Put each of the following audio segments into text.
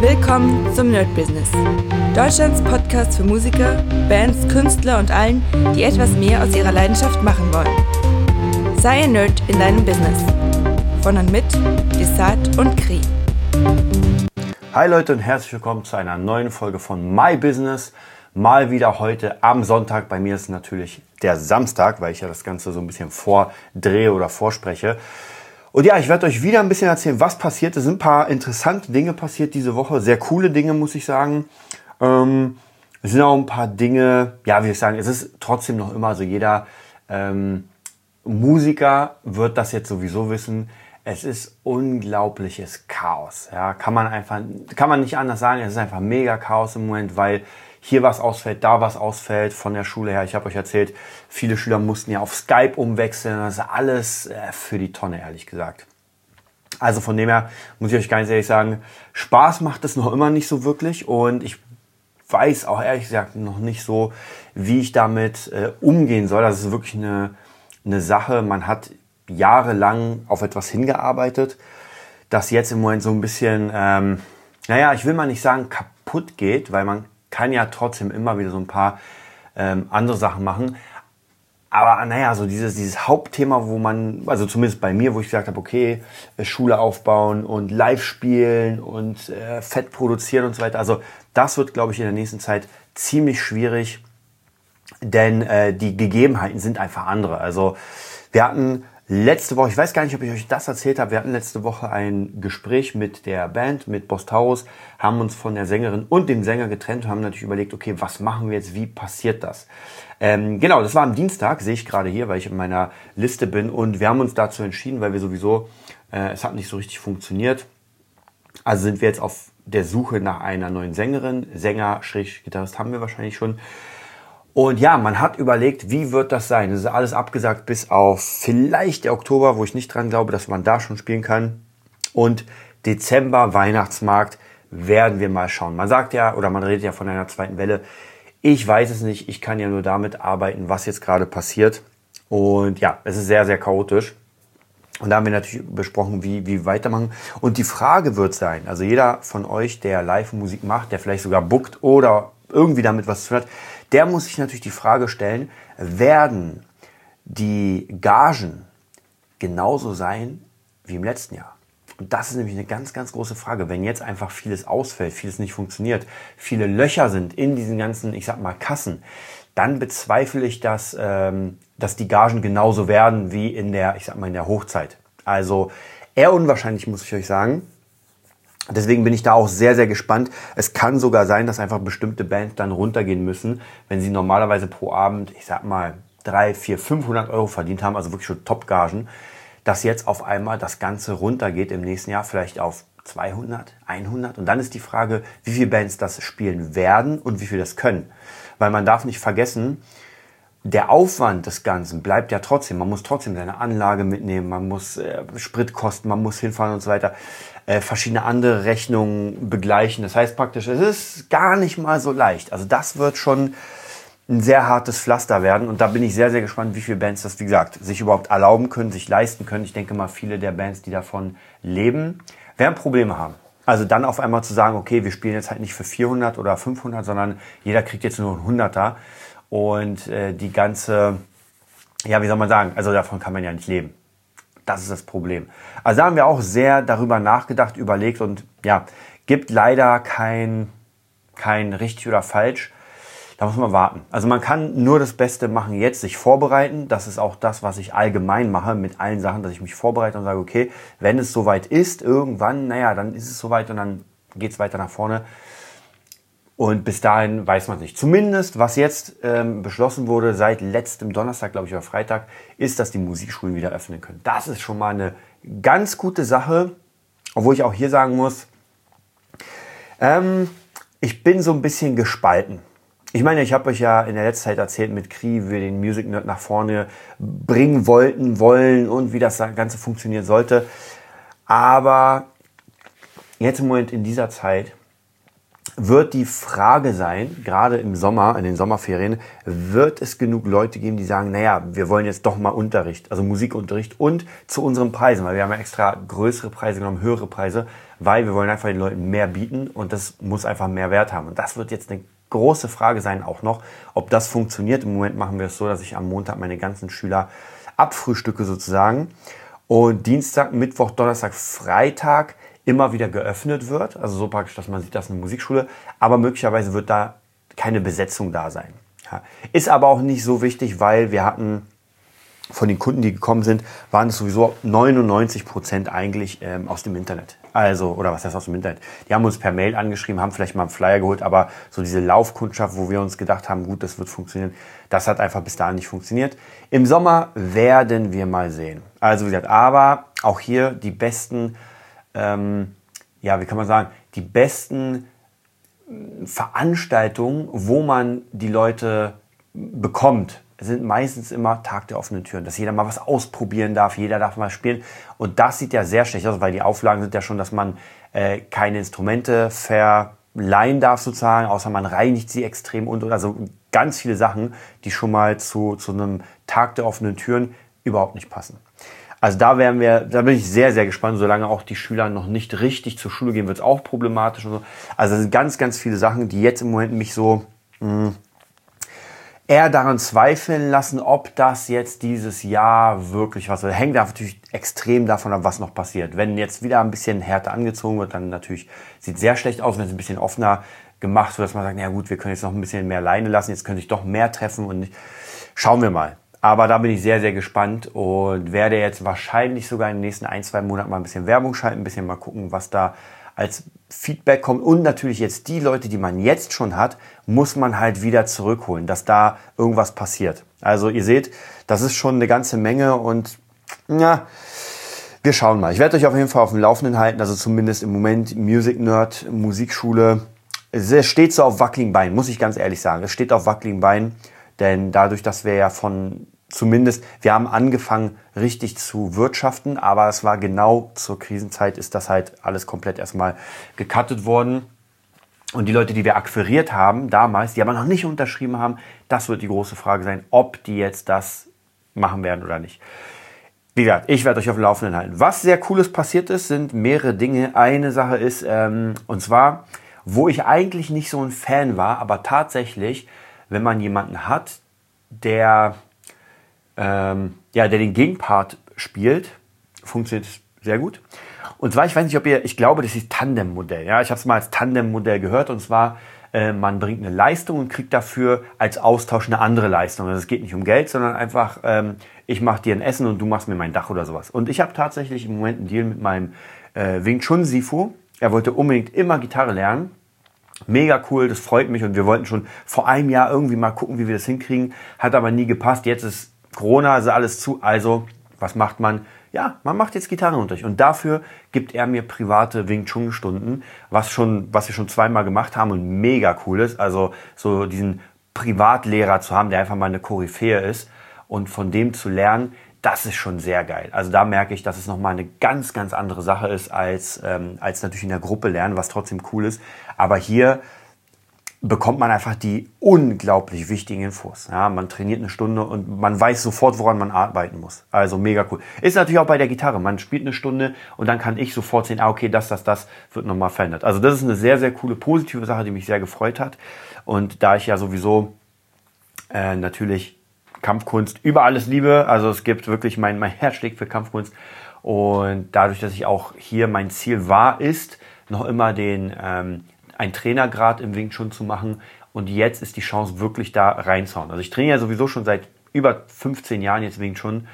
Willkommen zum Nerd Business. Deutschlands Podcast für Musiker, Bands, Künstler und allen, die etwas mehr aus ihrer Leidenschaft machen wollen. Sei ein Nerd in deinem Business. Von und mit Desart und Kri. Hi Leute und herzlich willkommen zu einer neuen Folge von My Business. Mal wieder heute am Sonntag. Bei mir ist natürlich der Samstag, weil ich ja das Ganze so ein bisschen vordrehe oder vorspreche. Und ja, ich werde euch wieder ein bisschen erzählen, was passiert. Es sind ein paar interessante Dinge passiert diese Woche. Sehr coole Dinge, muss ich sagen. Ähm, es sind auch ein paar Dinge, ja, wie ich sagen, es ist trotzdem noch immer so, jeder ähm, Musiker wird das jetzt sowieso wissen. Es ist unglaubliches Chaos. Ja, kann man einfach, kann man nicht anders sagen. Es ist einfach mega Chaos im Moment, weil hier was ausfällt, da was ausfällt von der Schule her. Ich habe euch erzählt, viele Schüler mussten ja auf Skype umwechseln. Das ist alles äh, für die Tonne, ehrlich gesagt. Also von dem her muss ich euch ganz ehrlich sagen, Spaß macht es noch immer nicht so wirklich und ich weiß auch ehrlich gesagt noch nicht so, wie ich damit äh, umgehen soll. Das ist wirklich eine, eine Sache. Man hat jahrelang auf etwas hingearbeitet, das jetzt im Moment so ein bisschen, ähm, naja, ich will mal nicht sagen kaputt geht, weil man kann ja trotzdem immer wieder so ein paar ähm, andere Sachen machen. Aber naja, so dieses, dieses Hauptthema, wo man, also zumindest bei mir, wo ich gesagt habe, okay, äh, Schule aufbauen und live spielen und äh, Fett produzieren und so weiter. Also das wird, glaube ich, in der nächsten Zeit ziemlich schwierig, denn äh, die Gegebenheiten sind einfach andere. Also wir hatten letzte Woche, ich weiß gar nicht, ob ich euch das erzählt habe, wir hatten letzte Woche ein Gespräch mit der Band, mit Bostaurus, haben uns von der Sängerin und dem Sänger getrennt und haben natürlich überlegt, okay, was machen wir jetzt, wie passiert das? Ähm, genau, das war am Dienstag, sehe ich gerade hier, weil ich in meiner Liste bin und wir haben uns dazu entschieden, weil wir sowieso, äh, es hat nicht so richtig funktioniert. Also sind wir jetzt auf der Suche nach einer neuen Sängerin, Sänger, Gitarrist haben wir wahrscheinlich schon. Und ja, man hat überlegt, wie wird das sein? Das ist alles abgesagt bis auf vielleicht der Oktober, wo ich nicht dran glaube, dass man da schon spielen kann. Und Dezember, Weihnachtsmarkt, werden wir mal schauen. Man sagt ja, oder man redet ja von einer zweiten Welle. Ich weiß es nicht. Ich kann ja nur damit arbeiten, was jetzt gerade passiert. Und ja, es ist sehr, sehr chaotisch. Und da haben wir natürlich besprochen, wie, wie weitermachen. Und die Frage wird sein, also jeder von euch, der Live-Musik macht, der vielleicht sogar bookt oder irgendwie damit was zu tun hat, der muss sich natürlich die Frage stellen, werden die Gagen genauso sein wie im letzten Jahr? Und das ist nämlich eine ganz, ganz große Frage. Wenn jetzt einfach vieles ausfällt, vieles nicht funktioniert, viele Löcher sind in diesen ganzen, ich sag mal, Kassen, dann bezweifle ich, dass, ähm, dass die Gagen genauso werden wie in der, ich sag mal, in der Hochzeit. Also eher unwahrscheinlich, muss ich euch sagen. Deswegen bin ich da auch sehr, sehr gespannt. Es kann sogar sein, dass einfach bestimmte Bands dann runtergehen müssen, wenn sie normalerweise pro Abend, ich sag mal, drei, vier, 500 Euro verdient haben, also wirklich schon Top-Gagen, dass jetzt auf einmal das Ganze runtergeht im nächsten Jahr, vielleicht auf 200, 100. Und dann ist die Frage, wie viele Bands das spielen werden und wie viel das können. Weil man darf nicht vergessen, der Aufwand des Ganzen bleibt ja trotzdem. Man muss trotzdem seine Anlage mitnehmen, man muss äh, Spritkosten, man muss hinfahren und so weiter, äh, verschiedene andere Rechnungen begleichen. Das heißt praktisch, es ist gar nicht mal so leicht. Also das wird schon ein sehr hartes Pflaster werden und da bin ich sehr, sehr gespannt, wie viele Bands das, wie gesagt, sich überhaupt erlauben können, sich leisten können. Ich denke mal, viele der Bands, die davon leben, werden Probleme haben. Also dann auf einmal zu sagen, okay, wir spielen jetzt halt nicht für 400 oder 500, sondern jeder kriegt jetzt nur ein 100er und äh, die ganze, ja, wie soll man sagen, also davon kann man ja nicht leben. Das ist das Problem. Also da haben wir auch sehr darüber nachgedacht, überlegt und ja, gibt leider kein, kein richtig oder falsch. Da muss man warten. Also man kann nur das Beste machen jetzt, sich vorbereiten. Das ist auch das, was ich allgemein mache mit allen Sachen, dass ich mich vorbereite und sage, okay, wenn es soweit ist, irgendwann, naja, dann ist es soweit und dann geht es weiter nach vorne. Und bis dahin weiß man es nicht. Zumindest, was jetzt ähm, beschlossen wurde seit letztem Donnerstag, glaube ich, oder Freitag, ist, dass die Musikschulen wieder öffnen können. Das ist schon mal eine ganz gute Sache, obwohl ich auch hier sagen muss, ähm, ich bin so ein bisschen gespalten. Ich meine, ich habe euch ja in der letzten Zeit erzählt mit Kri, wie wir den Music Nerd nach vorne bringen wollten, wollen und wie das Ganze funktionieren sollte. Aber jetzt im Moment in dieser Zeit wird die Frage sein, gerade im Sommer, in den Sommerferien, wird es genug Leute geben, die sagen, naja, wir wollen jetzt doch mal Unterricht, also Musikunterricht und zu unseren Preisen, weil wir haben ja extra größere Preise genommen, höhere Preise, weil wir wollen einfach den Leuten mehr bieten und das muss einfach mehr Wert haben. Und das wird jetzt eine große Frage sein auch noch, ob das funktioniert. Im Moment machen wir es so, dass ich am Montag meine ganzen Schüler abfrühstücke sozusagen und Dienstag, Mittwoch, Donnerstag, Freitag immer wieder geöffnet wird. Also so praktisch, dass man sieht, das ist eine Musikschule. Aber möglicherweise wird da keine Besetzung da sein. Ja. Ist aber auch nicht so wichtig, weil wir hatten von den Kunden, die gekommen sind, waren es sowieso 99 Prozent eigentlich ähm, aus dem Internet. Also, oder was heißt aus dem Internet? Die haben uns per Mail angeschrieben, haben vielleicht mal einen Flyer geholt, aber so diese Laufkundschaft, wo wir uns gedacht haben, gut, das wird funktionieren, das hat einfach bis dahin nicht funktioniert. Im Sommer werden wir mal sehen. Also, wie gesagt, aber auch hier die besten, ähm, ja, wie kann man sagen, die besten Veranstaltungen, wo man die Leute bekommt, sind meistens immer Tag der offenen Türen, dass jeder mal was ausprobieren darf, jeder darf mal spielen. Und das sieht ja sehr schlecht aus, weil die Auflagen sind ja schon, dass man äh, keine Instrumente verleihen darf sozusagen, außer man reinigt sie extrem und, und also ganz viele Sachen, die schon mal zu, zu einem Tag der offenen Türen überhaupt nicht passen. Also da werden wir, da bin ich sehr, sehr gespannt. Solange auch die Schüler noch nicht richtig zur Schule gehen, wird es auch problematisch und so. Also das sind ganz, ganz viele Sachen, die jetzt im Moment mich so mh, hm, eher daran zweifeln lassen, ob das jetzt dieses Jahr wirklich was wird. Hängt natürlich extrem davon ab, was noch passiert. Wenn jetzt wieder ein bisschen härter angezogen wird, dann natürlich sieht sehr schlecht aus, wenn es ein bisschen offener gemacht wird, dass man sagt, na gut, wir können jetzt noch ein bisschen mehr Leine lassen, jetzt könnte ich doch mehr treffen und nicht. schauen wir mal. Aber da bin ich sehr, sehr gespannt und werde jetzt wahrscheinlich sogar in den nächsten ein, zwei Monaten mal ein bisschen Werbung schalten, ein bisschen mal gucken, was da als Feedback kommt und natürlich jetzt die Leute, die man jetzt schon hat, muss man halt wieder zurückholen, dass da irgendwas passiert. Also ihr seht, das ist schon eine ganze Menge und ja, wir schauen mal. Ich werde euch auf jeden Fall auf dem Laufenden halten, also zumindest im Moment Music Nerd, Musikschule. Es steht so auf wackeligen Beinen, muss ich ganz ehrlich sagen. Es steht auf wackeligen Beinen, denn dadurch, dass wir ja von zumindest, wir haben angefangen richtig zu wirtschaften, aber es war genau zur Krisenzeit ist das halt alles komplett erstmal gecuttet worden. Und die Leute, die wir akquiriert haben damals, die aber noch nicht unterschrieben haben, das wird die große Frage sein, ob die jetzt das machen werden oder nicht. Wie gesagt, ich werde euch auf dem Laufenden halten. Was sehr cooles passiert ist, sind mehrere Dinge. Eine Sache ist, ähm, und zwar, wo ich eigentlich nicht so ein Fan war, aber tatsächlich, wenn man jemanden hat, der ähm, ja, der den Gegenpart spielt, funktioniert sehr gut. Und zwar, ich weiß nicht, ob ihr, ich glaube, das ist Tandem-Modell. Ja, ich habe es mal als Tandem-Modell gehört und zwar, äh, man bringt eine Leistung und kriegt dafür als Austausch eine andere Leistung. Also es geht nicht um Geld, sondern einfach, ähm, ich mache dir ein Essen und du machst mir mein Dach oder sowas. Und ich habe tatsächlich im Moment einen Deal mit meinem äh, Wing Chun Sifu. Er wollte unbedingt immer Gitarre lernen. Mega cool, das freut mich und wir wollten schon vor einem Jahr irgendwie mal gucken, wie wir das hinkriegen. Hat aber nie gepasst. Jetzt ist Corona ist alles zu, also was macht man? Ja, man macht jetzt Gitarrenunterricht und dafür gibt er mir private Wing Chun Stunden, was schon, was wir schon zweimal gemacht haben und mega cool ist. Also so diesen Privatlehrer zu haben, der einfach mal eine Koryphäe ist und von dem zu lernen, das ist schon sehr geil. Also da merke ich, dass es nochmal eine ganz, ganz andere Sache ist als, ähm, als natürlich in der Gruppe lernen, was trotzdem cool ist. Aber hier bekommt man einfach die unglaublich wichtigen Infos. Ja, man trainiert eine Stunde und man weiß sofort, woran man arbeiten muss. Also mega cool. Ist natürlich auch bei der Gitarre. Man spielt eine Stunde und dann kann ich sofort sehen, ah, okay, das, das, das wird nochmal verändert. Also das ist eine sehr, sehr coole, positive Sache, die mich sehr gefreut hat. Und da ich ja sowieso äh, natürlich Kampfkunst über alles liebe, also es gibt wirklich mein, mein Herz schlägt für Kampfkunst. Und dadurch, dass ich auch hier mein Ziel war, ist, noch immer den ähm, einen Trainergrad im Wing Chun zu machen. Und jetzt ist die Chance wirklich da reinzuhauen. Also ich trainiere ja sowieso schon seit über 15 Jahren jetzt Wing Chun,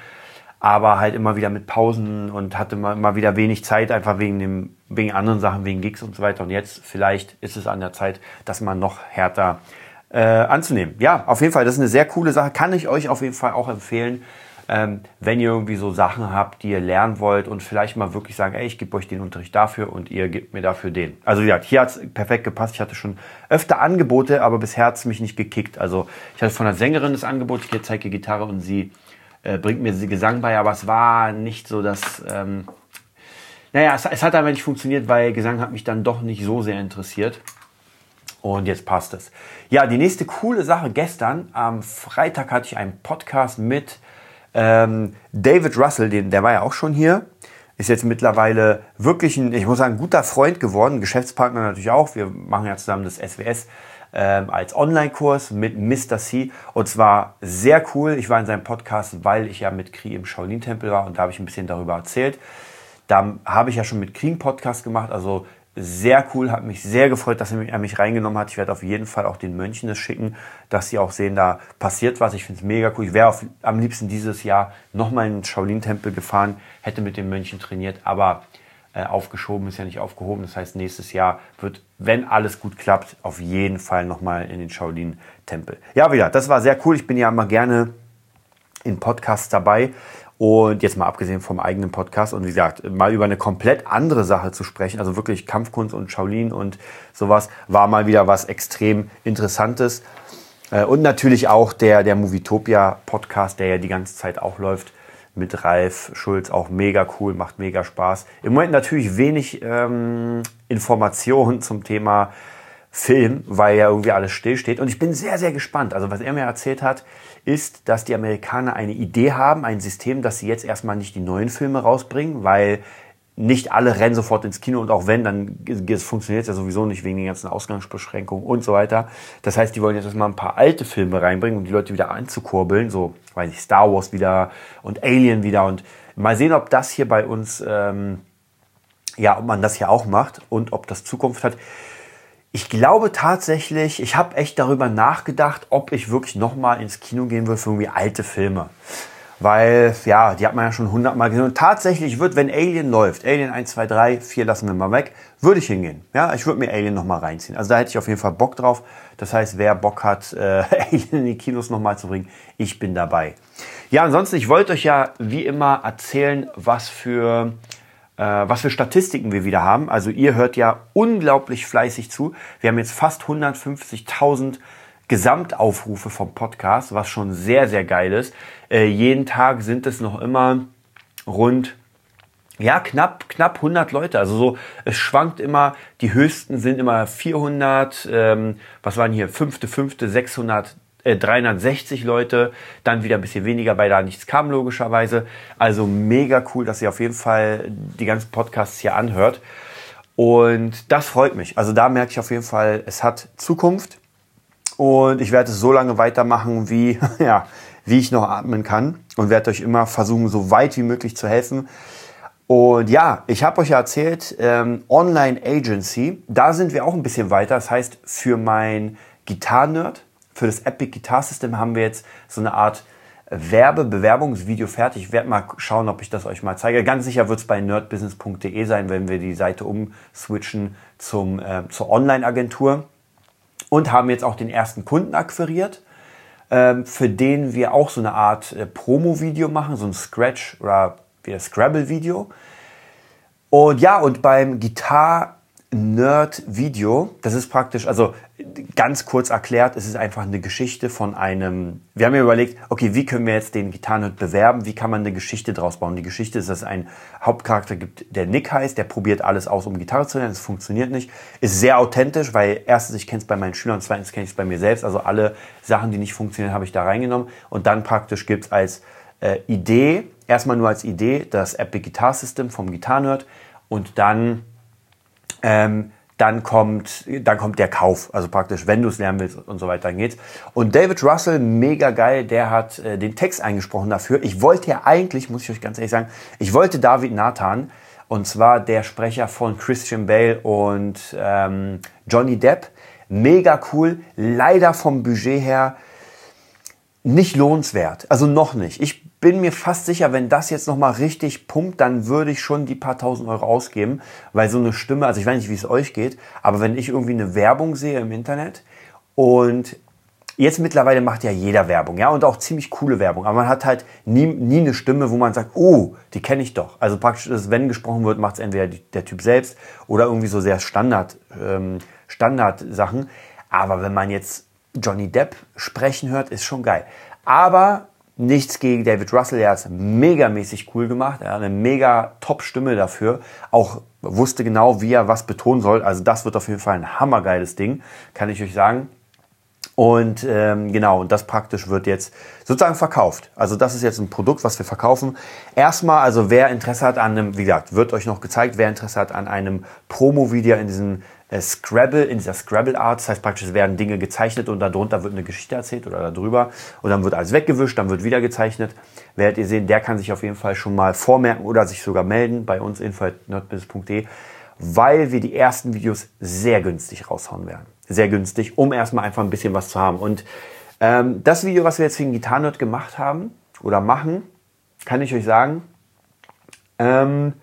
aber halt immer wieder mit Pausen und hatte immer, immer wieder wenig Zeit, einfach wegen dem, wegen anderen Sachen, wegen Gigs und so weiter. Und jetzt vielleicht ist es an der Zeit, das mal noch härter äh, anzunehmen. Ja, auf jeden Fall, das ist eine sehr coole Sache. Kann ich euch auf jeden Fall auch empfehlen ähm, wenn ihr irgendwie so Sachen habt, die ihr lernen wollt und vielleicht mal wirklich sagen, ey, ich gebe euch den Unterricht dafür und ihr gebt mir dafür den. Also ja, hier hat es perfekt gepasst. Ich hatte schon öfter Angebote, aber bisher hat es mich nicht gekickt. Also ich hatte von einer Sängerin das Angebot, ich zeige Gitarre und sie äh, bringt mir Gesang bei, aber es war nicht so, dass... Ähm, naja, es, es hat aber nicht funktioniert, weil Gesang hat mich dann doch nicht so sehr interessiert. Und jetzt passt es. Ja, die nächste coole Sache gestern, am Freitag hatte ich einen Podcast mit ähm, David Russell, den, der war ja auch schon hier. Ist jetzt mittlerweile wirklich ein, ich muss sagen, guter Freund geworden, Geschäftspartner natürlich auch. Wir machen ja zusammen das SWS ähm, als Online-Kurs mit Mr. C. Und zwar sehr cool. Ich war in seinem Podcast, weil ich ja mit Kri im Shaolin-Tempel war und da habe ich ein bisschen darüber erzählt. Da habe ich ja schon mit Kri einen Podcast gemacht, also sehr cool, hat mich sehr gefreut, dass er mich reingenommen hat. Ich werde auf jeden Fall auch den Mönchen das schicken, dass sie auch sehen, da passiert was. Ich finde es mega cool. Ich wäre am liebsten dieses Jahr nochmal in den Shaolin-Tempel gefahren, hätte mit den Mönchen trainiert, aber äh, aufgeschoben ist ja nicht aufgehoben. Das heißt, nächstes Jahr wird, wenn alles gut klappt, auf jeden Fall nochmal in den Shaolin-Tempel. Ja, wieder, das war sehr cool. Ich bin ja immer gerne in Podcasts dabei. Und jetzt mal abgesehen vom eigenen Podcast und wie gesagt, mal über eine komplett andere Sache zu sprechen, also wirklich Kampfkunst und Shaolin und sowas, war mal wieder was extrem Interessantes. Äh, und natürlich auch der, der Movietopia Podcast, der ja die ganze Zeit auch läuft mit Ralf Schulz, auch mega cool, macht mega Spaß. Im Moment natürlich wenig ähm, Informationen zum Thema Film, weil ja irgendwie alles stillsteht. Und ich bin sehr, sehr gespannt. Also was er mir erzählt hat, ist, dass die Amerikaner eine Idee haben, ein System, dass sie jetzt erstmal nicht die neuen Filme rausbringen, weil nicht alle rennen sofort ins Kino und auch wenn, dann funktioniert es ja sowieso nicht wegen den ganzen Ausgangsbeschränkungen und so weiter. Das heißt, die wollen jetzt erstmal ein paar alte Filme reinbringen, um die Leute wieder anzukurbeln, so, weiß ich, Star Wars wieder und Alien wieder und mal sehen, ob das hier bei uns, ähm, ja, ob man das hier auch macht und ob das Zukunft hat. Ich glaube tatsächlich, ich habe echt darüber nachgedacht, ob ich wirklich nochmal ins Kino gehen will für irgendwie alte Filme. Weil, ja, die hat man ja schon hundertmal gesehen. Und tatsächlich wird, wenn Alien läuft, Alien 1, 2, 3, 4 lassen wir mal weg, würde ich hingehen. Ja, ich würde mir Alien nochmal reinziehen. Also da hätte ich auf jeden Fall Bock drauf. Das heißt, wer Bock hat, äh, Alien in die Kinos nochmal zu bringen, ich bin dabei. Ja, ansonsten, ich wollte euch ja wie immer erzählen, was für was für Statistiken wir wieder haben. Also ihr hört ja unglaublich fleißig zu. Wir haben jetzt fast 150.000 Gesamtaufrufe vom Podcast, was schon sehr, sehr geil ist. Äh, jeden Tag sind es noch immer rund ja, knapp, knapp 100 Leute. Also so, es schwankt immer. Die höchsten sind immer 400, ähm, was waren hier, fünfte, fünfte, 600, 360 äh, Leute, dann wieder ein bisschen weniger, weil da nichts kam logischerweise. Also mega cool, dass ihr auf jeden Fall die ganzen Podcasts hier anhört. Und das freut mich. Also da merke ich auf jeden Fall, es hat Zukunft. Und ich werde es so lange weitermachen, wie, ja, wie ich noch atmen kann. Und werde euch immer versuchen, so weit wie möglich zu helfen. Und ja, ich habe euch ja erzählt, ähm, Online Agency, da sind wir auch ein bisschen weiter. Das heißt, für mein Gitarren-Nerd, für das Epic Guitar System haben wir jetzt so eine Art Werbe-Bewerbungsvideo fertig. Ich werde mal schauen, ob ich das euch mal zeige. Ganz sicher wird es bei nerdbusiness.de sein, wenn wir die Seite umswitchen zum, äh, zur Online-Agentur. Und haben jetzt auch den ersten Kunden akquiriert, äh, für den wir auch so eine Art äh, Promo-Video machen, so ein Scratch oder wie Scrabble-Video. Und ja, und beim Gitar Nerd-Video. Das ist praktisch, also ganz kurz erklärt, es ist einfach eine Geschichte von einem. Wir haben ja überlegt, okay, wie können wir jetzt den Gitarrenhirt bewerben? Wie kann man eine Geschichte draus bauen? Die Geschichte ist, dass es einen Hauptcharakter gibt, der Nick heißt, der probiert alles aus, um Gitarre zu lernen. Das funktioniert nicht. Ist sehr authentisch, weil erstens, ich kenne es bei meinen Schülern, zweitens kenne ich es bei mir selbst. Also alle Sachen, die nicht funktionieren, habe ich da reingenommen. Und dann praktisch gibt es als äh, Idee, erstmal nur als Idee, das Epic Guitar System vom Gitarrenhirt und dann ähm, dann kommt, dann kommt der Kauf, also praktisch, wenn du es lernen willst und so weiter, dann geht's. Und David Russell, mega geil, der hat äh, den Text eingesprochen dafür. Ich wollte ja eigentlich, muss ich euch ganz ehrlich sagen, ich wollte David Nathan, und zwar der Sprecher von Christian Bale und ähm, Johnny Depp. Mega cool, leider vom Budget her nicht lohnenswert. Also noch nicht. Ich bin mir fast sicher, wenn das jetzt nochmal richtig pumpt, dann würde ich schon die paar tausend Euro ausgeben, weil so eine Stimme, also ich weiß nicht, wie es euch geht, aber wenn ich irgendwie eine Werbung sehe im Internet und jetzt mittlerweile macht ja jeder Werbung, ja, und auch ziemlich coole Werbung, aber man hat halt nie, nie eine Stimme, wo man sagt, oh, die kenne ich doch. Also praktisch, ist, wenn gesprochen wird, macht es entweder der Typ selbst oder irgendwie so sehr Standard, ähm, Standard-Sachen. Aber wenn man jetzt Johnny Depp sprechen hört, ist schon geil. Aber Nichts gegen David Russell, er hat es megamäßig cool gemacht. Er hat eine mega Top-Stimme dafür. Auch wusste genau, wie er was betonen soll. Also das wird auf jeden Fall ein hammergeiles Ding, kann ich euch sagen. Und ähm, genau, und das praktisch wird jetzt sozusagen verkauft. Also das ist jetzt ein Produkt, was wir verkaufen. Erstmal, also wer Interesse hat an einem, wie gesagt, wird euch noch gezeigt, wer Interesse hat an einem Promo-Video in diesem Scrabble, in dieser Scrabble-Art. Das heißt praktisch, es werden Dinge gezeichnet und darunter wird eine Geschichte erzählt oder darüber. Und dann wird alles weggewischt, dann wird wieder gezeichnet. Werdet ihr sehen, der kann sich auf jeden Fall schon mal vormerken oder sich sogar melden bei uns info.nerdbusiness.de, weil wir die ersten Videos sehr günstig raushauen werden. Sehr günstig, um erstmal einfach ein bisschen was zu haben. Und ähm, das Video, was wir jetzt für den Gitarrenerd gemacht haben oder machen, kann ich euch sagen, ähm,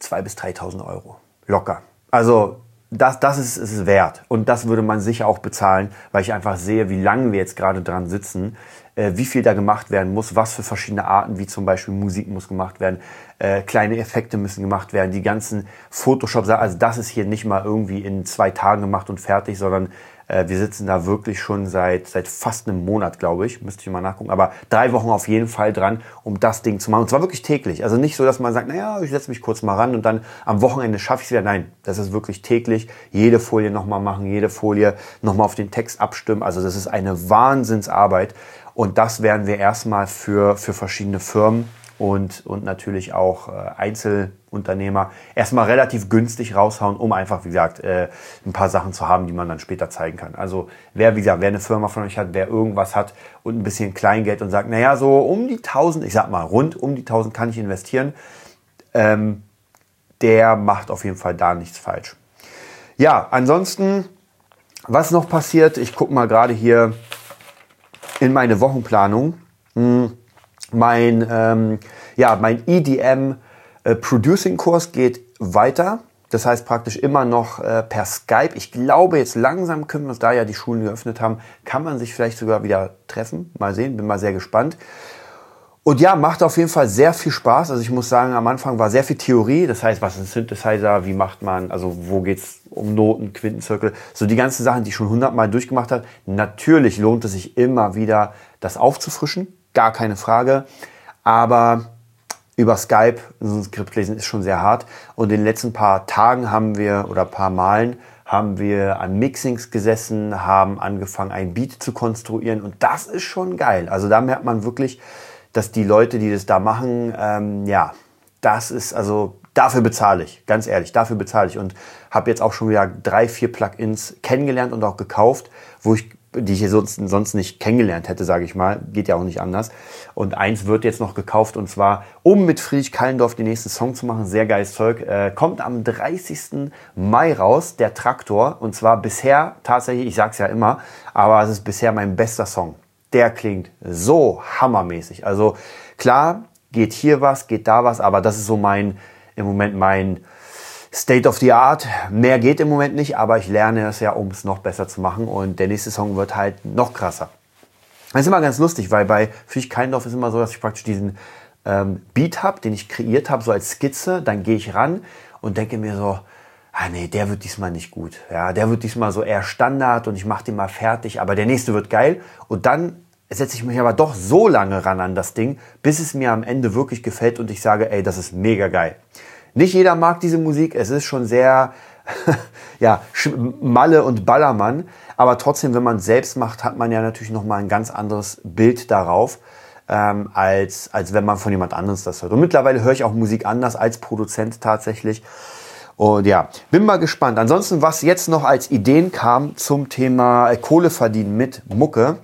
2.000 bis 3.000 Euro. Locker. Also das, das ist es wert. Und das würde man sicher auch bezahlen, weil ich einfach sehe, wie lange wir jetzt gerade dran sitzen, wie viel da gemacht werden muss, was für verschiedene Arten, wie zum Beispiel Musik muss gemacht werden, äh, kleine Effekte müssen gemacht werden, die ganzen Photoshop, also das ist hier nicht mal irgendwie in zwei Tagen gemacht und fertig, sondern äh, wir sitzen da wirklich schon seit, seit fast einem Monat, glaube ich. Müsste ich mal nachgucken. Aber drei Wochen auf jeden Fall dran, um das Ding zu machen. Und zwar wirklich täglich. Also nicht so, dass man sagt, naja, ich setze mich kurz mal ran und dann am Wochenende schaffe ich es wieder. Nein, das ist wirklich täglich. Jede Folie nochmal machen, jede Folie nochmal auf den Text abstimmen. Also das ist eine Wahnsinnsarbeit. Und das werden wir erstmal für, für verschiedene Firmen und, und natürlich auch äh, Einzelunternehmer erstmal relativ günstig raushauen, um einfach, wie gesagt, äh, ein paar Sachen zu haben, die man dann später zeigen kann. Also wer, wie gesagt, wer eine Firma von euch hat, wer irgendwas hat und ein bisschen Kleingeld und sagt, naja, so um die 1000, ich sag mal, rund um die 1000 kann ich investieren, ähm, der macht auf jeden Fall da nichts falsch. Ja, ansonsten, was noch passiert, ich gucke mal gerade hier in meine Wochenplanung. Hm mein, ähm, ja, mein EDM äh, Producing Kurs geht weiter. Das heißt praktisch immer noch äh, per Skype. Ich glaube, jetzt langsam können wir uns, da ja die Schulen geöffnet haben, kann man sich vielleicht sogar wieder treffen. Mal sehen, bin mal sehr gespannt. Und ja, macht auf jeden Fall sehr viel Spaß. Also ich muss sagen, am Anfang war sehr viel Theorie. Das heißt, was ist ein Synthesizer? Wie macht man? Also wo geht's um Noten, Quintenzirkel? So die ganzen Sachen, die ich schon hundertmal durchgemacht habe. Natürlich lohnt es sich immer wieder, das aufzufrischen gar keine Frage. Aber über Skype so ein Skript lesen ist schon sehr hart. Und in den letzten paar Tagen haben wir oder paar Malen haben wir an Mixings gesessen, haben angefangen, ein Beat zu konstruieren. Und das ist schon geil. Also da merkt man wirklich, dass die Leute, die das da machen, ähm, ja, das ist also dafür bezahle ich, ganz ehrlich, dafür bezahle ich und habe jetzt auch schon wieder drei, vier Plugins kennengelernt und auch gekauft, wo ich die ich sonst, sonst nicht kennengelernt hätte, sage ich mal. Geht ja auch nicht anders. Und eins wird jetzt noch gekauft und zwar, um mit Friedrich Kallendorf den nächsten Song zu machen. Sehr geiles Zeug. Äh, kommt am 30. Mai raus, der Traktor. Und zwar bisher tatsächlich, ich sag's ja immer, aber es ist bisher mein bester Song. Der klingt so hammermäßig. Also klar, geht hier was, geht da was, aber das ist so mein, im Moment mein, State of the Art. Mehr geht im Moment nicht, aber ich lerne es ja, um es noch besser zu machen. Und der nächste Song wird halt noch krasser. Das ist immer ganz lustig, weil bei Fisch Keindorf ist immer so, dass ich praktisch diesen ähm, Beat habe, den ich kreiert habe, so als Skizze. Dann gehe ich ran und denke mir so, ah nee, der wird diesmal nicht gut. Ja, der wird diesmal so eher Standard und ich mache den mal fertig, aber der nächste wird geil. Und dann setze ich mich aber doch so lange ran an das Ding, bis es mir am Ende wirklich gefällt und ich sage, ey, das ist mega geil. Nicht jeder mag diese Musik. Es ist schon sehr, ja, Malle und Ballermann. Aber trotzdem, wenn man es selbst macht, hat man ja natürlich nochmal ein ganz anderes Bild darauf, ähm, als, als wenn man von jemand anderes das hört. Und mittlerweile höre ich auch Musik anders als Produzent tatsächlich. Und ja, bin mal gespannt. Ansonsten, was jetzt noch als Ideen kam zum Thema äh, Kohle verdienen mit Mucke.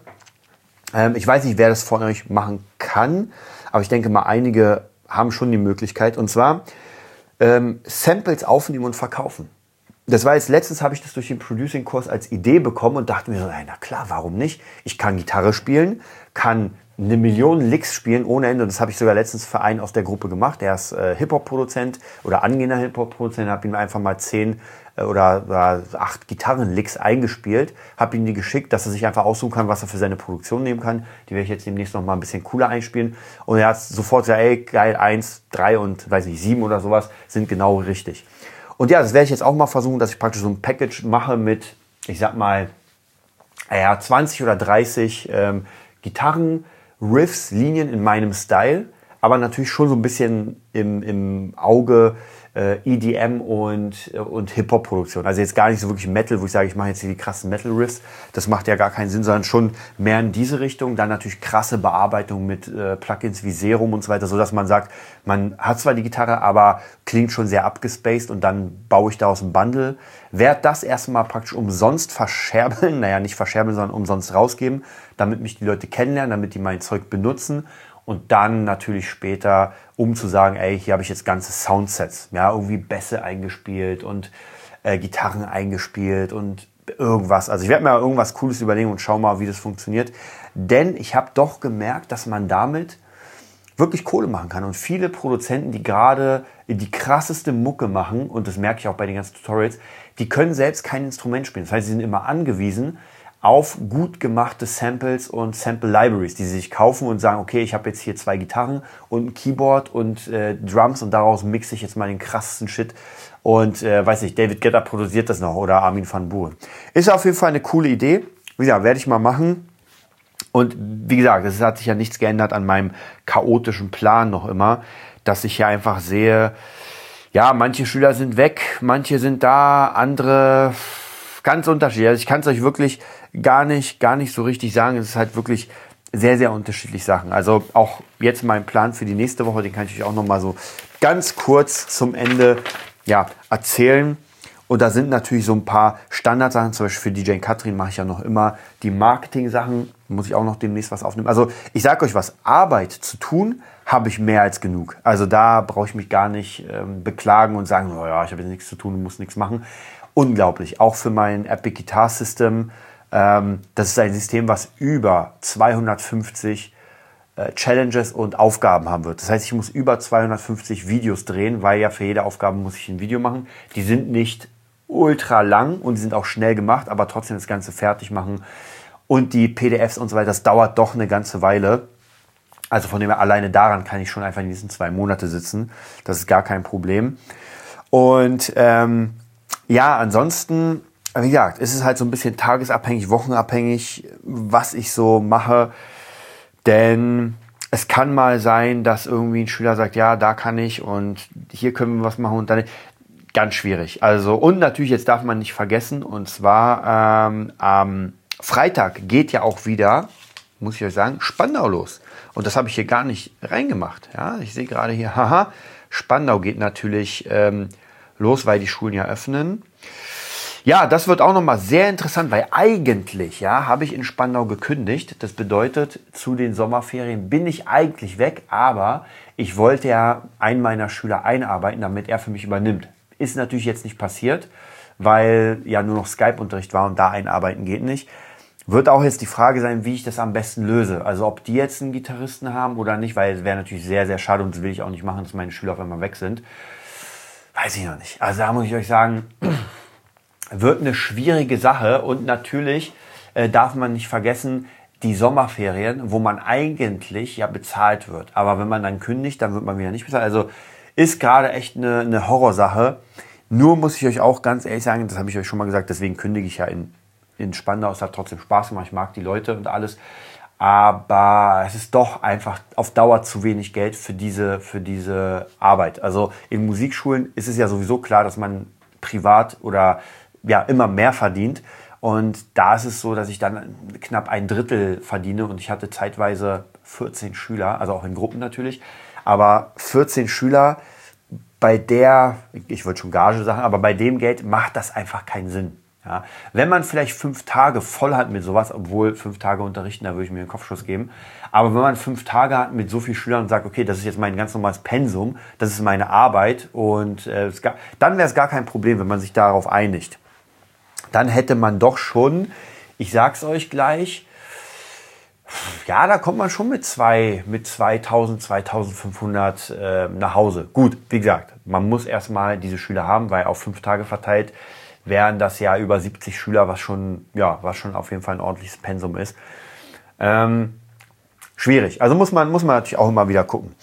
Ähm, ich weiß nicht, wer das von euch machen kann, aber ich denke mal, einige haben schon die Möglichkeit. Und zwar ähm, Samples aufnehmen und verkaufen. Das war jetzt letztens habe ich das durch den Producing-Kurs als Idee bekommen und dachte mir so, na klar, warum nicht? Ich kann Gitarre spielen, kann eine Million Licks spielen ohne Ende. Und das habe ich sogar letztens für einen aus der Gruppe gemacht. Der ist äh, Hip-Hop-Produzent oder angehender Hip-Hop-Produzent. Habe ihm einfach mal zehn äh, oder, oder acht Gitarren-Licks eingespielt. Habe ihm die geschickt, dass er sich einfach aussuchen kann, was er für seine Produktion nehmen kann. Die werde ich jetzt demnächst noch mal ein bisschen cooler einspielen. Und er hat sofort gesagt, ey, geil, eins, drei und weiß nicht, sieben oder sowas sind genau richtig. Und ja, das werde ich jetzt auch mal versuchen, dass ich praktisch so ein Package mache mit, ich sag mal, ja, 20 oder 30 ähm, Gitarren, Riffs, Linien in meinem Style, aber natürlich schon so ein bisschen im, im Auge äh, EDM und, äh, und Hip-Hop-Produktion. Also jetzt gar nicht so wirklich Metal, wo ich sage, ich mache jetzt hier die krassen Metal-Riffs. Das macht ja gar keinen Sinn, sondern schon mehr in diese Richtung. Dann natürlich krasse Bearbeitung mit äh, Plugins wie Serum und so weiter, so dass man sagt, man hat zwar die Gitarre, aber klingt schon sehr abgespaced und dann baue ich daraus ein Bundle. Werd das erstmal praktisch umsonst verscherbeln, naja, nicht verscherbeln, sondern umsonst rausgeben, damit mich die Leute kennenlernen, damit die mein Zeug benutzen und dann natürlich später, um zu sagen, ey, hier habe ich jetzt ganze Soundsets, ja, irgendwie Bässe eingespielt und äh, Gitarren eingespielt und irgendwas. Also ich werde mir irgendwas Cooles überlegen und schau mal, wie das funktioniert. Denn ich habe doch gemerkt, dass man damit wirklich Kohle machen kann. Und viele Produzenten, die gerade die krasseste Mucke machen, und das merke ich auch bei den ganzen Tutorials, die können selbst kein Instrument spielen. Das heißt, sie sind immer angewiesen auf gut gemachte Samples und Sample Libraries, die sie sich kaufen und sagen, okay, ich habe jetzt hier zwei Gitarren und ein Keyboard und äh, Drums und daraus mixe ich jetzt mal den krassesten Shit. Und äh, weiß nicht, David Getter produziert das noch oder Armin van Buuren. Ist auf jeden Fall eine coole Idee. Wie gesagt, werde ich mal machen. Und wie gesagt, es hat sich ja nichts geändert an meinem chaotischen Plan noch immer, dass ich hier einfach sehe, ja, manche Schüler sind weg, manche sind da, andere ganz unterschiedlich. Also ich kann es euch wirklich gar nicht, gar nicht so richtig sagen. Es ist halt wirklich sehr, sehr unterschiedlich Sachen. Also auch jetzt mein Plan für die nächste Woche, den kann ich euch auch noch mal so ganz kurz zum Ende ja, erzählen. Und da sind natürlich so ein paar Standardsachen, zum Beispiel für DJ Katrin mache ich ja noch immer die Marketing-Sachen, muss ich auch noch demnächst was aufnehmen. Also ich sage euch was, Arbeit zu tun habe ich mehr als genug. Also da brauche ich mich gar nicht ähm, beklagen und sagen, oh ja, ich habe jetzt nichts zu tun muss nichts machen. Unglaublich, auch für mein Epic Guitar System das ist ein System, was über 250 äh, Challenges und Aufgaben haben wird. Das heißt, ich muss über 250 Videos drehen, weil ja für jede Aufgabe muss ich ein Video machen. Die sind nicht ultra lang und die sind auch schnell gemacht, aber trotzdem das Ganze fertig machen. Und die PDFs und so weiter, das dauert doch eine ganze Weile. Also von dem her alleine daran kann ich schon einfach in diesen zwei Monate sitzen. Das ist gar kein Problem. Und ähm, ja, ansonsten wie gesagt, es ist halt so ein bisschen tagesabhängig, wochenabhängig, was ich so mache. Denn es kann mal sein, dass irgendwie ein Schüler sagt, ja, da kann ich und hier können wir was machen und dann ganz schwierig. Also und natürlich jetzt darf man nicht vergessen und zwar ähm, am Freitag geht ja auch wieder, muss ich euch sagen, Spandau los und das habe ich hier gar nicht reingemacht. Ja, ich sehe gerade hier, haha, Spandau geht natürlich ähm, los, weil die Schulen ja öffnen. Ja, das wird auch nochmal sehr interessant, weil eigentlich, ja, habe ich in Spandau gekündigt. Das bedeutet, zu den Sommerferien bin ich eigentlich weg, aber ich wollte ja einen meiner Schüler einarbeiten, damit er für mich übernimmt. Ist natürlich jetzt nicht passiert, weil ja nur noch Skype-Unterricht war und da einarbeiten geht nicht. Wird auch jetzt die Frage sein, wie ich das am besten löse. Also ob die jetzt einen Gitarristen haben oder nicht, weil es wäre natürlich sehr, sehr schade und das will ich auch nicht machen, dass meine Schüler auf einmal weg sind. Weiß ich noch nicht. Also da muss ich euch sagen, wird eine schwierige Sache und natürlich äh, darf man nicht vergessen, die Sommerferien, wo man eigentlich ja bezahlt wird. Aber wenn man dann kündigt, dann wird man wieder nicht bezahlt. Also ist gerade echt eine, eine Horrorsache. Nur muss ich euch auch ganz ehrlich sagen, das habe ich euch schon mal gesagt, deswegen kündige ich ja in, in Spandau. Es hat trotzdem Spaß gemacht, ich mag die Leute und alles. Aber es ist doch einfach auf Dauer zu wenig Geld für diese, für diese Arbeit. Also in Musikschulen ist es ja sowieso klar, dass man privat oder ja immer mehr verdient. Und da ist es so, dass ich dann knapp ein Drittel verdiene und ich hatte zeitweise 14 Schüler, also auch in Gruppen natürlich, aber 14 Schüler bei der, ich würde schon Gage sagen, aber bei dem Geld macht das einfach keinen Sinn. Ja, wenn man vielleicht fünf Tage voll hat mit sowas, obwohl fünf Tage unterrichten, da würde ich mir einen Kopfschuss geben. Aber wenn man fünf Tage hat mit so vielen Schülern und sagt, okay, das ist jetzt mein ganz normales Pensum, das ist meine Arbeit und äh, gar, dann wäre es gar kein Problem, wenn man sich darauf einigt dann hätte man doch schon, ich sag's euch gleich, ja, da kommt man schon mit zwei, mit 2000, 2500 äh, nach Hause. Gut, wie gesagt, man muss erstmal diese Schüler haben, weil auf fünf Tage verteilt wären das ja über 70 Schüler, was schon, ja, was schon auf jeden Fall ein ordentliches Pensum ist. Ähm, schwierig. Also muss man, muss man natürlich auch immer wieder gucken.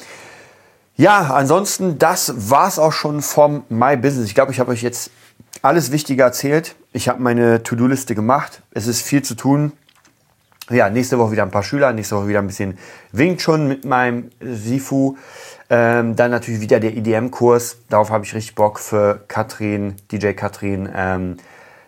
Ja, ansonsten, das war's auch schon vom My Business. Ich glaube, ich habe euch jetzt alles Wichtige erzählt. Ich habe meine To-Do-Liste gemacht. Es ist viel zu tun. ja, nächste Woche wieder ein paar Schüler, nächste Woche wieder ein bisschen Wing Chun mit meinem Sifu. Ähm, dann natürlich wieder der EDM-Kurs. Darauf habe ich richtig Bock für Katrin, DJ Katrin. Ähm,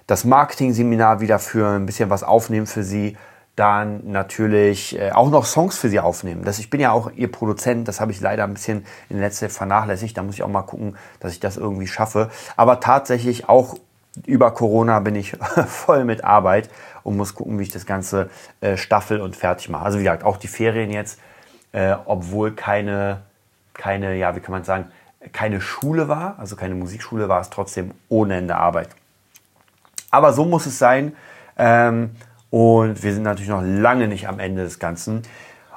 das Marketing-Seminar wieder für ein bisschen was aufnehmen für sie. Dann natürlich äh, auch noch Songs für sie aufnehmen. Das, ich bin ja auch ihr Produzent, das habe ich leider ein bisschen in der letzten vernachlässigt. Da muss ich auch mal gucken, dass ich das irgendwie schaffe. Aber tatsächlich auch über Corona bin ich voll mit Arbeit und muss gucken, wie ich das Ganze äh, staffel und fertig mache. Also wie gesagt, auch die Ferien jetzt, äh, obwohl keine, keine, ja, wie kann man sagen, keine Schule war, also keine Musikschule, war es trotzdem ohne Ende Arbeit. Aber so muss es sein. Ähm, und wir sind natürlich noch lange nicht am Ende des Ganzen.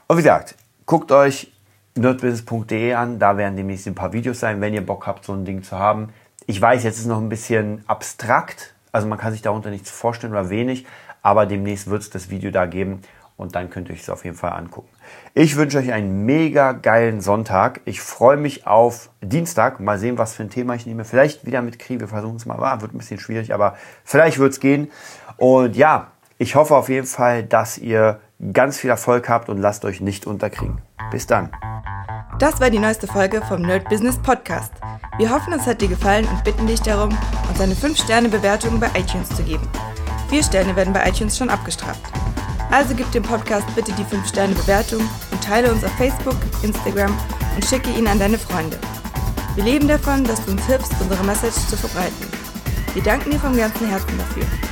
Und wie gesagt, guckt euch nerdbusiness.de an. Da werden demnächst ein paar Videos sein, wenn ihr Bock habt, so ein Ding zu haben. Ich weiß, jetzt ist es noch ein bisschen abstrakt. Also man kann sich darunter nichts vorstellen oder wenig. Aber demnächst wird es das Video da geben. Und dann könnt ihr euch es auf jeden Fall angucken. Ich wünsche euch einen mega geilen Sonntag. Ich freue mich auf Dienstag. Mal sehen, was für ein Thema ich nehme. Vielleicht wieder mit Krieg. Wir versuchen es mal. Ah, wird ein bisschen schwierig, aber vielleicht wird es gehen. Und ja, ich hoffe auf jeden Fall, dass ihr ganz viel Erfolg habt und lasst euch nicht unterkriegen. Bis dann. Das war die neueste Folge vom Nerd Business Podcast. Wir hoffen, es hat dir gefallen und bitten dich darum, uns eine 5-Sterne-Bewertung bei iTunes zu geben. Vier Sterne werden bei iTunes schon abgestraft. Also gib dem Podcast bitte die 5-Sterne-Bewertung und teile uns auf Facebook, Instagram und schicke ihn an deine Freunde. Wir leben davon, dass du uns hilfst, unsere Message zu verbreiten. Wir danken dir vom ganzen Herzen dafür.